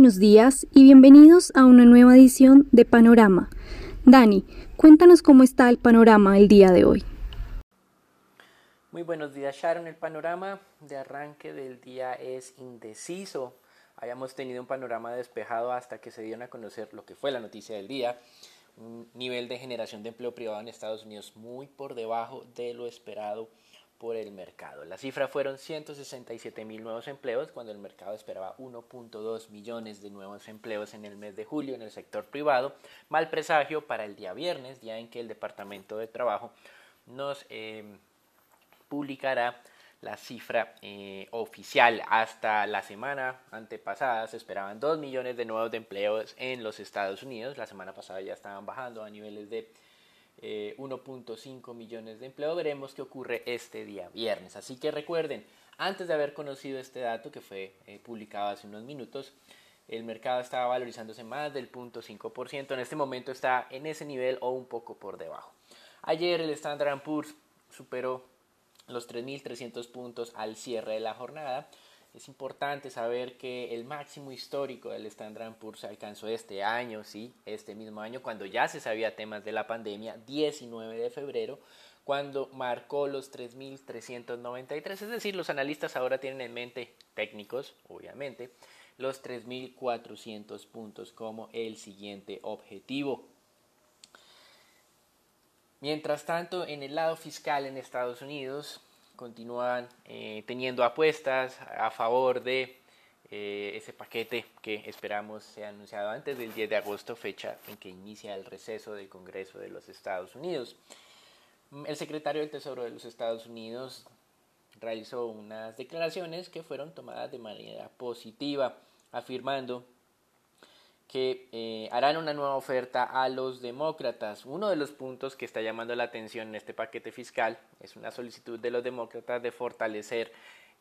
buenos días y bienvenidos a una nueva edición de Panorama. Dani, cuéntanos cómo está el panorama el día de hoy. Muy buenos días Sharon, el panorama de arranque del día es indeciso. Habíamos tenido un panorama despejado hasta que se dieron a conocer lo que fue la noticia del día, un nivel de generación de empleo privado en Estados Unidos muy por debajo de lo esperado por el mercado. La cifra fueron 167 mil nuevos empleos cuando el mercado esperaba 1.2 millones de nuevos empleos en el mes de julio en el sector privado. Mal presagio para el día viernes, día en que el Departamento de Trabajo nos eh, publicará la cifra eh, oficial. Hasta la semana antepasada se esperaban 2 millones de nuevos empleos en los Estados Unidos. La semana pasada ya estaban bajando a niveles de 1.5 eh, millones de empleo. Veremos qué ocurre este día viernes. Así que recuerden, antes de haber conocido este dato que fue eh, publicado hace unos minutos, el mercado estaba valorizándose más del 0.5%. En este momento está en ese nivel o un poco por debajo. Ayer el Standard Poor's superó los 3.300 puntos al cierre de la jornada es importante saber que el máximo histórico del Standard Poor's se alcanzó este año, sí, este mismo año, cuando ya se sabía temas de la pandemia, 19 de febrero, cuando marcó los 3.393, es decir, los analistas ahora tienen en mente, técnicos, obviamente, los 3.400 puntos como el siguiente objetivo. Mientras tanto, en el lado fiscal en Estados Unidos, continúan eh, teniendo apuestas a favor de eh, ese paquete que esperamos sea anunciado antes del 10 de agosto, fecha en que inicia el receso del Congreso de los Estados Unidos. El secretario del Tesoro de los Estados Unidos realizó unas declaraciones que fueron tomadas de manera positiva, afirmando que eh, harán una nueva oferta a los demócratas. Uno de los puntos que está llamando la atención en este paquete fiscal es una solicitud de los demócratas de fortalecer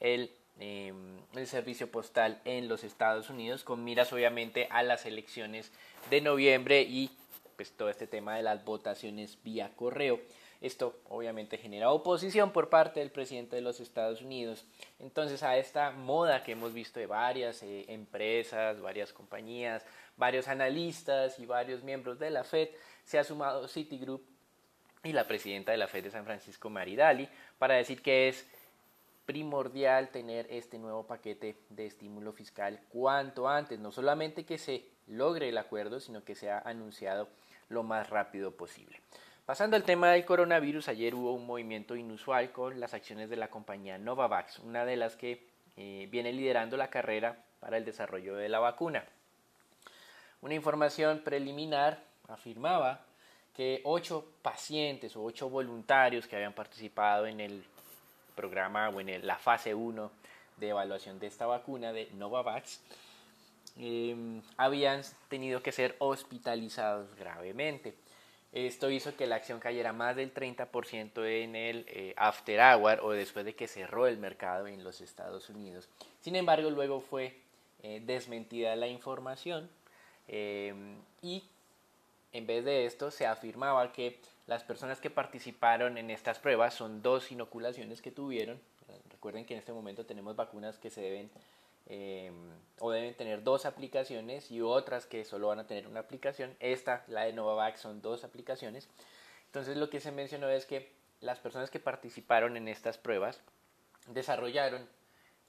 el, em, el servicio postal en los Estados Unidos, con miras obviamente a las elecciones de noviembre y pues todo este tema de las votaciones vía correo. Esto obviamente genera oposición por parte del presidente de los Estados Unidos. Entonces a esta moda que hemos visto de varias eh, empresas, varias compañías, varios analistas y varios miembros de la Fed, se ha sumado Citigroup y la presidenta de la Fed de San Francisco, Maridali, para decir que es primordial tener este nuevo paquete de estímulo fiscal cuanto antes, no solamente que se logre el acuerdo, sino que sea anunciado lo más rápido posible. Pasando al tema del coronavirus, ayer hubo un movimiento inusual con las acciones de la compañía Novavax, una de las que eh, viene liderando la carrera para el desarrollo de la vacuna. Una información preliminar afirmaba que ocho pacientes o ocho voluntarios que habían participado en el programa o en la fase 1 de evaluación de esta vacuna de Novavax em, habían tenido que ser hospitalizados gravemente. Esto hizo que la acción cayera más del 30% en el eh, after hour o después de que cerró el mercado en los Estados Unidos. Sin embargo, luego fue eh, desmentida la información Em, y en vez de esto se afirmaba que las personas que participaron en estas pruebas son dos inoculaciones que tuvieron. Recuerden que en este momento tenemos vacunas que se deben em, o deben tener dos aplicaciones y otras que solo van a tener una aplicación. Esta, la de Novavax, son dos aplicaciones. Entonces lo que se mencionó es que las personas que participaron en estas pruebas desarrollaron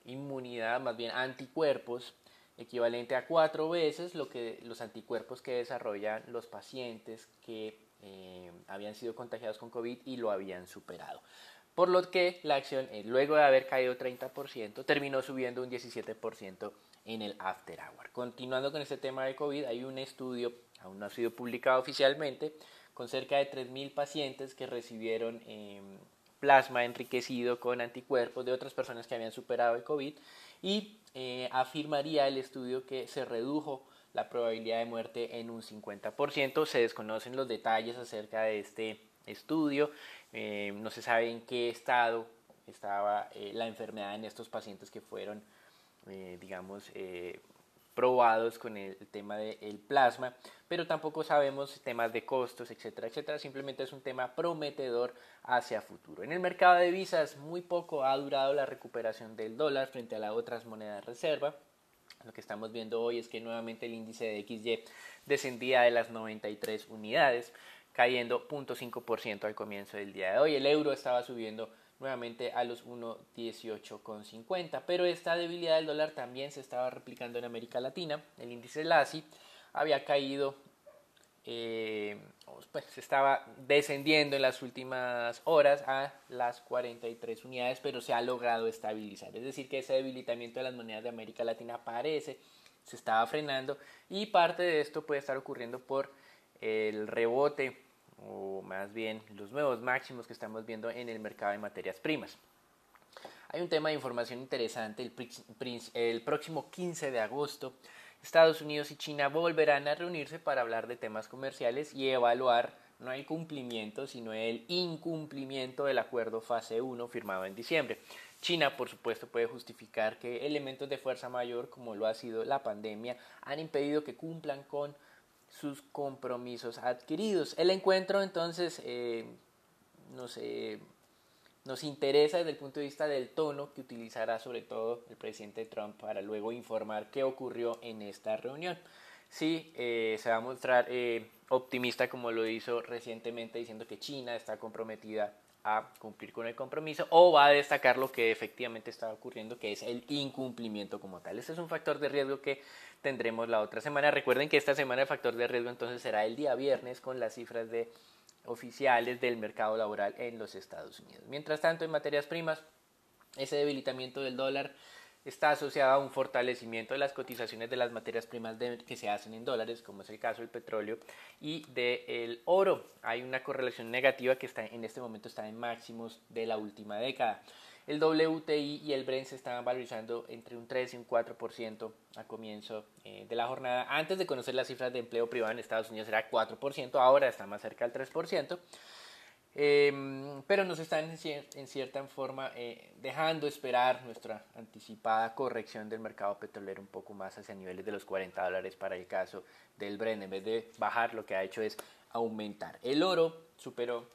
inmunidad, más bien anticuerpos equivalente a cuatro veces lo que los anticuerpos que desarrollan los pacientes que eh, habían sido contagiados con COVID y lo habían superado. Por lo que la acción, eh, luego de haber caído 30%, terminó subiendo un 17% en el after hour. Continuando con este tema de COVID, hay un estudio, aún no ha sido publicado oficialmente, con cerca de 3.000 pacientes que recibieron em, plasma enriquecido con anticuerpos de otras personas que habían superado el COVID y eh, afirmaría el estudio que se redujo la probabilidad de muerte en un 50%. Se desconocen los detalles acerca de este estudio, eh, no se sabe en qué estado estaba eh, la enfermedad en estos pacientes que fueron, digamos, probados con el, tema del plasma, pero tampoco sabemos temas de costos, etcétera, etcétera. Simplemente es un tema prometedor hacia futuro. En el mercado de divisas, muy poco ha durado la recuperación del dólar frente a las otras monedas de reserva. Lo que estamos viendo hoy es que nuevamente el índice de XY descendía de las 93 unidades, cayendo 0.5% al comienzo del día de hoy. El euro estaba subiendo nuevamente a los 1.18,50, pero esta debilidad del dólar también se estaba replicando en América Latina. El índice LASI había caído eh, pues estaba descendiendo en las últimas horas a las 43 unidades, pero se ha logrado estabilizar. Es decir, que ese debilitamiento de las monedas de América Latina parece se estaba frenando y parte de esto puede estar ocurriendo por el rebote o más bien los nuevos máximos que estamos viendo en el mercado de materias primas. Hay un tema de información interesante, el, el próximo 15 de agosto Estados Unidos y China volverán a reunirse para hablar de temas comerciales y evaluar no el cumplimiento, sino el incumplimiento del acuerdo fase 1 firmado en diciembre. China, por supuesto, puede justificar que elementos de fuerza mayor, como lo ha sido la pandemia, han impedido que cumplan con sus compromisos adquiridos. El encuentro, entonces, eh, no sé, nos interesa desde el punto de vista del tono que utilizará sobre todo el presidente Trump para luego informar qué ocurrió en esta reunión. Si eh, se va a mostrar eh, optimista como lo hizo recientemente diciendo que China está comprometida a cumplir con el compromiso o va a destacar lo que efectivamente está ocurriendo que es el incumplimiento como tal. Este es un factor de riesgo que tendremos la otra semana. Recuerden que esta semana el factor de riesgo entonces será el día viernes con las cifras de oficiales del mercado laboral en los Estados Unidos. Mientras tanto, en materias primas, ese debilitamiento del dólar está asociado a un fortalecimiento de las cotizaciones de las materias primas que se hacen en dólares, como es el caso del petróleo y del oro. Hay una correlación negativa que está, en este momento está en máximos de la última década. El WTI y el Brent se estaban valorizando entre un 3 y un 4% a comienzo eh, de la jornada. Antes de conocer las cifras de empleo privado en Estados Unidos era 4%, ahora está más cerca del 3%. Em, pero nos están en, cierta forma eh, dejando esperar nuestra anticipada corrección del mercado petrolero un poco más hacia niveles de los 40 dólares para el caso del Brent. En vez de bajar, lo que ha hecho es aumentar. El oro superó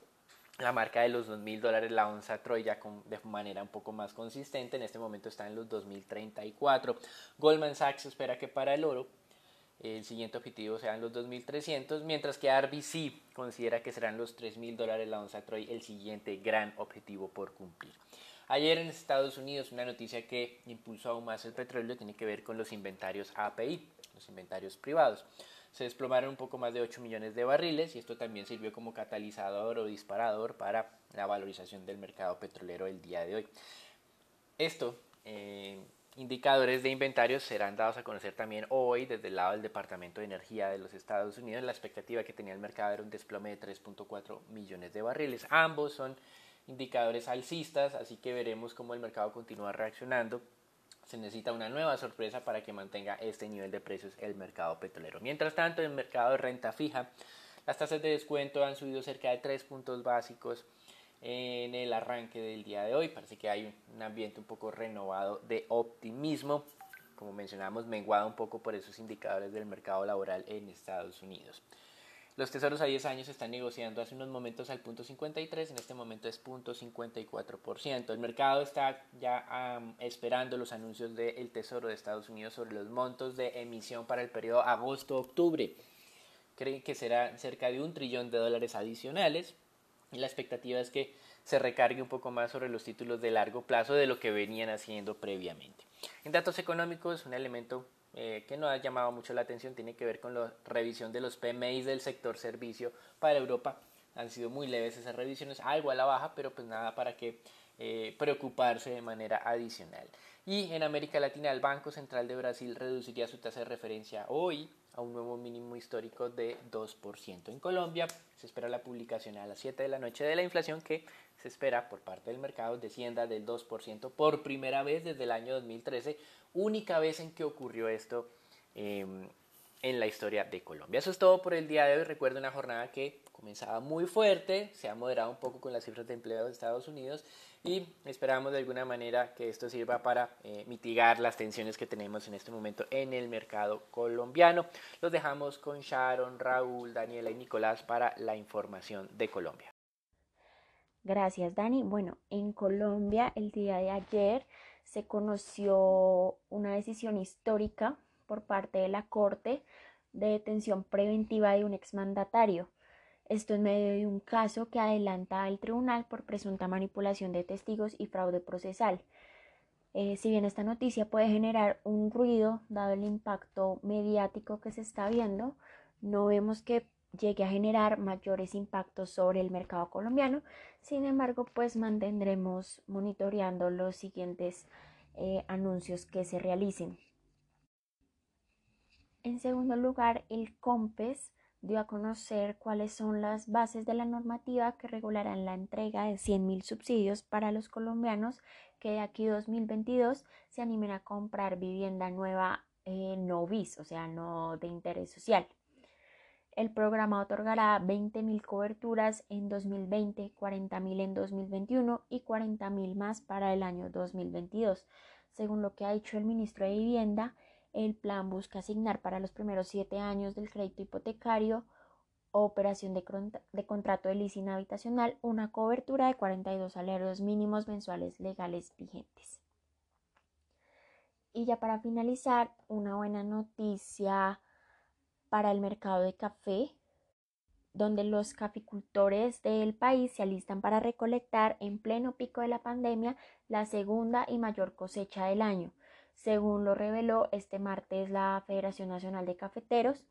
la marca de los 2.000 dólares la onza Troy ya de manera un poco más consistente. En este momento está en los 2.034. Goldman Sachs espera que para el oro el siguiente objetivo sean los 2.300, mientras que RBC considera que serán los 3.000 dólares la onza Troy el siguiente gran objetivo por cumplir. Ayer en Estados Unidos una noticia que impulsó aún más el petróleo tiene que ver con los inventarios API, los inventarios privados se desplomaron un poco más de 8 millones de barriles y esto también sirvió como catalizador o disparador para la valorización del mercado petrolero el día de hoy. Esto, eh, indicadores de inventarios serán dados a conocer también hoy desde el lado del Departamento de Energía de los Estados Unidos. La expectativa que tenía el mercado era un desplome de 3.4 millones de barriles. Ambos son indicadores alcistas, así que veremos cómo el mercado continúa reaccionando se necesita una nueva sorpresa para que mantenga este nivel de precios el mercado petrolero. Mientras tanto, en el mercado de renta fija, las tasas de descuento han subido cerca de 3 puntos básicos en el arranque del día de hoy. Parece que hay un ambiente un poco renovado de optimismo, como mencionamos, menguado un poco por esos indicadores del mercado laboral en Estados Unidos. Los tesoros a 10 años están negociando hace unos momentos al punto 53, en este momento es punto 54%. El mercado está ya esperando los anuncios del Tesoro de Estados Unidos sobre los montos de emisión para el periodo agosto-octubre. Creen que será cerca de un trillón de dólares adicionales la expectativa es que se recargue un poco más sobre los títulos de largo plazo de lo que venían haciendo previamente. En datos económicos, un elemento eh, que no ha llamado mucho la atención tiene que ver con la revisión de los PMI del sector servicio para Europa. Han sido muy leves esas revisiones, algo a la baja, pero pues nada para que eh, preocuparse de manera adicional. Y en América Latina, el Banco Central de Brasil reduciría su tasa de referencia hoy a un nuevo mínimo histórico de 2%. En Colombia se espera la publicación a las 7 de la noche de la inflación que se espera por parte del mercado descienda del 2% por primera vez desde el año 2013, única vez en que ocurrió esto em, en la historia de Colombia. Eso es todo por el día de hoy. Recuerdo una jornada que comenzaba muy fuerte, se ha moderado un poco con las cifras de empleo de Estados Unidos y esperamos de alguna manera que esto sirva para eh, mitigar las tensiones que tenemos en este momento en el mercado colombiano. Los dejamos con Sharon, Raúl, Daniela y Nicolás para la información de Colombia. Gracias, Dani. Bueno, en Colombia el día de ayer se conoció una decisión histórica por parte de la Corte de detención preventiva de un exmandatario. Esto en medio de un caso que adelanta el tribunal por presunta manipulación de testigos y fraude procesal. Eh, si bien esta noticia puede generar un ruido, dado el impacto mediático que se está viendo, no vemos que llegue a generar mayores impactos sobre el mercado colombiano. Sin embargo, pues mantendremos monitoreando los siguientes eh, anuncios que se realicen. En segundo lugar, el COMPES dio a conocer cuáles son las bases de la normativa que regularán la entrega de 100.000 subsidios para los colombianos que de aquí 2022 se animen a comprar vivienda nueva eh, no bis, o sea, no de interés social. El programa otorgará 20.000 coberturas en 2020, 40.000 en 2021 y 40.000 más para el año 2022. Según lo que ha dicho el ministro de Vivienda, el plan busca asignar para los primeros siete años del crédito hipotecario o operación de, contrato de leasing habitacional una cobertura de 42 salarios mínimos mensuales legales vigentes. Y ya para finalizar, una buena noticia para el mercado de café, donde los caficultores del país se alistan para recolectar en pleno pico de la pandemia la segunda y mayor cosecha del año, según lo reveló este martes la Federación Nacional de Cafeteros.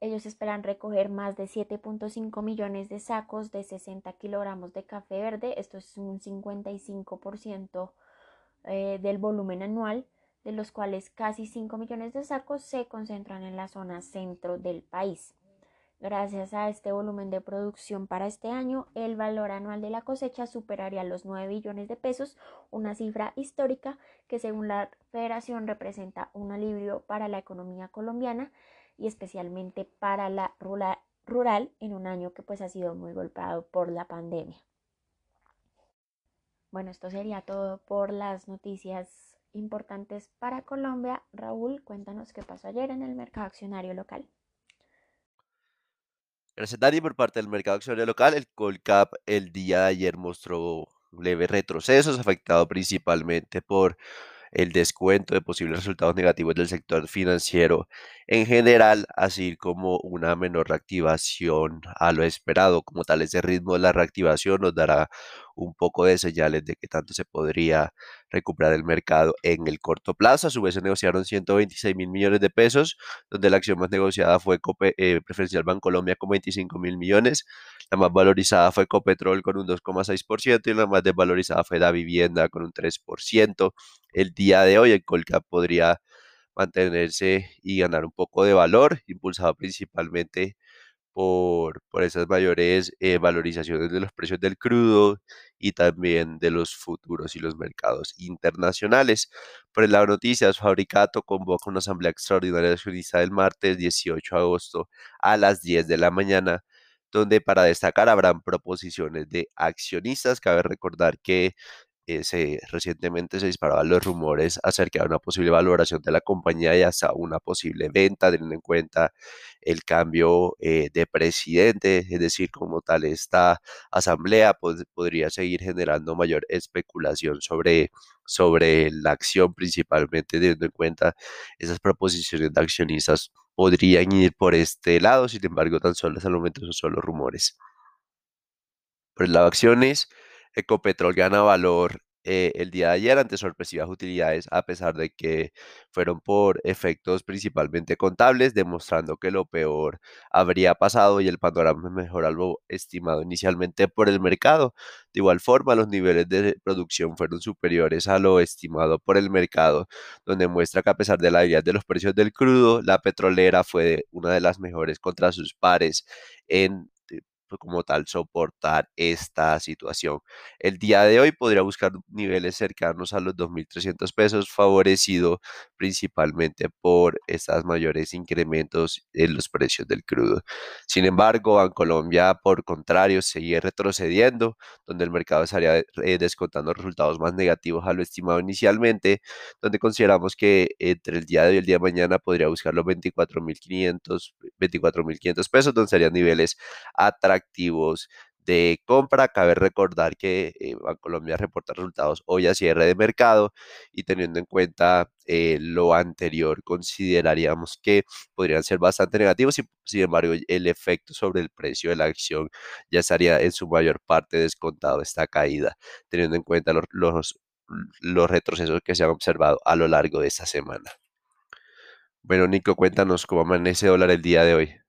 Ellos esperan recoger más de 7.5 millones de sacos de 60 kilogramos de café verde, esto es un 55% eh, del volumen anual de los cuales casi 5 millones de sacos se concentran en la zona centro del país. Gracias a este volumen de producción para este año, el valor anual de la cosecha superaría los 9 billones de pesos, una cifra histórica que según la federación representa un alivio para la economía colombiana y especialmente para la rural en un año que pues ha sido muy golpeado por la pandemia. Bueno, esto sería todo por las noticias importantes para Colombia. Raúl, cuéntanos qué pasó ayer en el mercado accionario local. Gracias, Dani. Por parte del mercado accionario local, el Colcap el día de ayer mostró leves retrocesos, afectado principalmente por el descuento de posibles resultados negativos del sector financiero en general, así como una menor reactivación a lo esperado. Como tal, ese ritmo de la reactivación nos dará un poco de señales de que tanto se podría recuperar el mercado en el corto plazo. A su vez se negociaron 126 mil millones de pesos, donde la acción más negociada fue Cope, eh, Preferencial Bancolombia con 25 mil millones, la más valorizada fue Copetrol con un 2,6% y la más desvalorizada fue la vivienda con un 3%. El día de hoy el Colcap podría mantenerse y ganar un poco de valor, impulsado principalmente por, por esas mayores eh, valorizaciones de los precios del crudo y también de los futuros y los mercados internacionales. Por el lado de noticias, Fabricato convoca una asamblea extraordinaria de accionistas el martes 18 de agosto a las 10 de la mañana donde para destacar habrán proposiciones de accionistas. Cabe recordar que se, recientemente se disparaban los rumores acerca de una posible valoración de la compañía y hasta una posible venta, teniendo en cuenta el cambio eh, de presidente, es decir, como tal esta asamblea podría seguir generando mayor especulación sobre, sobre la acción, principalmente teniendo en cuenta esas proposiciones de accionistas podrían ir por este lado, sin embargo, tan solo hasta el momento son solo rumores. Por el lado de acciones, Ecopetrol gana valor eh, el día de ayer ante sorpresivas utilidades, a pesar de que fueron por efectos principalmente contables, demostrando que lo peor habría pasado y el panorama mejor algo estimado inicialmente por el mercado. De igual forma, los niveles de producción fueron superiores a lo estimado por el mercado, donde muestra que a pesar de la debilidad de los precios del crudo, la petrolera fue una de las mejores contra sus pares en como tal soportar esta situación. El día de hoy podría buscar niveles cercanos a los 2.300 pesos, favorecido principalmente por estos mayores incrementos en los precios del crudo. Sin embargo, en Colombia, por contrario, sigue retrocediendo, donde el mercado estaría eh, descontando resultados más negativos a lo estimado inicialmente, donde consideramos que entre el día de hoy y el día de mañana podría buscar los 24.500 24.500 pesos, donde serían niveles atractivos activos de compra. Cabe recordar que eh, Colombia reporta resultados hoy a cierre de mercado y teniendo en cuenta eh, lo anterior, consideraríamos que podrían ser bastante negativos y sin embargo el efecto sobre el precio de la acción ya estaría en su mayor parte descontado esta caída, teniendo en cuenta los, los, los retrocesos que se han observado a lo largo de esta semana. Bueno, Nico, cuéntanos cómo amanece dólar el día de hoy.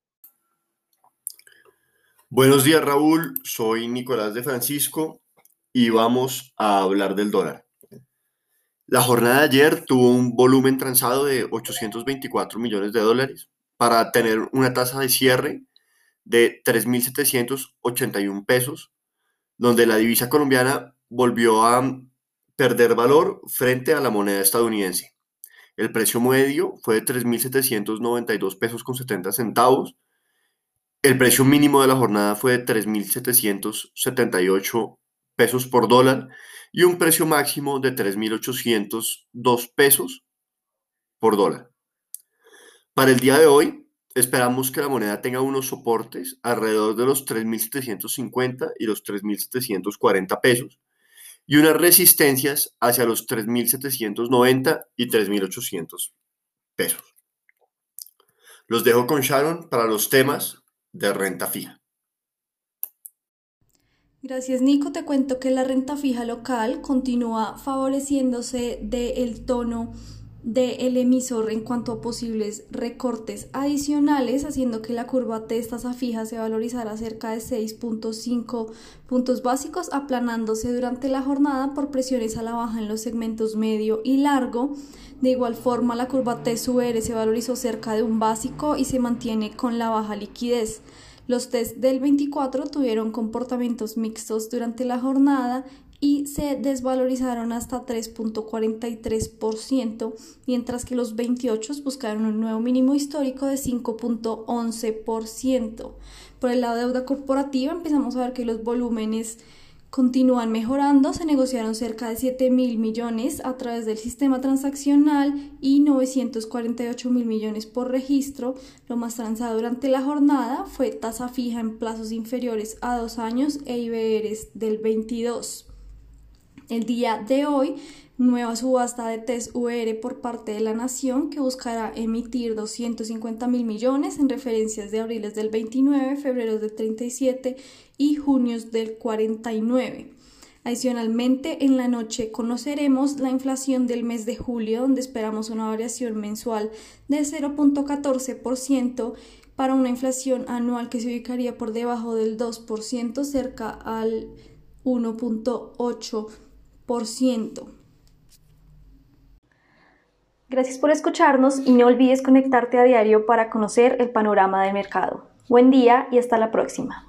Buenos días, Raúl. Soy Nicolás de Francisco y vamos a hablar del dólar. La jornada de ayer tuvo un volumen transado de 824 millones de dólares para tener una tasa de cierre de 3.781 pesos, donde la divisa colombiana volvió a perder valor frente a la moneda estadounidense. El precio medio fue de 3.792 pesos con 70 centavos el precio mínimo de la jornada fue de 3.778 pesos por dólar y un precio máximo de 3.802 pesos por dólar. Para el día de hoy, esperamos que la moneda tenga unos soportes alrededor de los 3.750 y los 3.740 pesos y unas resistencias hacia los 3.790 y 3.800 pesos. Los dejo con Sharon para los temas de renta fija. Gracias Nico, te cuento que la renta fija local continúa favoreciéndose del tono del emisor en cuanto a posibles recortes adicionales, haciendo que la curva de tasa fija se valorizara cerca de 6.5 puntos básicos, aplanándose durante la jornada por presiones a la baja en los segmentos medio y largo. De igual forma, la curva TSUR se valorizó cerca de un básico y se mantiene con la baja liquidez. Los test del 24 tuvieron comportamientos mixtos durante la jornada y se desvalorizaron hasta 3.43%, mientras que los 28 buscaron un nuevo mínimo histórico de 5.11%. Por el lado de deuda corporativa empezamos a ver que los volúmenes continúan mejorando, se negociaron cerca de 7 mil millones a través del sistema transaccional y 948 mil millones por registro. Lo más transado durante la jornada fue tasa fija en plazos inferiores a dos años e IBRs del 22. El día de hoy, nueva subasta de TES UR por parte de la Nación que buscará emitir 250 mil millones en referencias de abriles del 29, febrero del 37 y junios del 49. Adicionalmente, en la noche conoceremos la inflación del mes de julio, donde esperamos una variación mensual de 0.14% para una inflación anual que se ubicaría por debajo del 2%, cerca al 1.8%. Gracias por escucharnos y no olvides conectarte a diario para conocer el panorama del mercado. Buen día y hasta la próxima.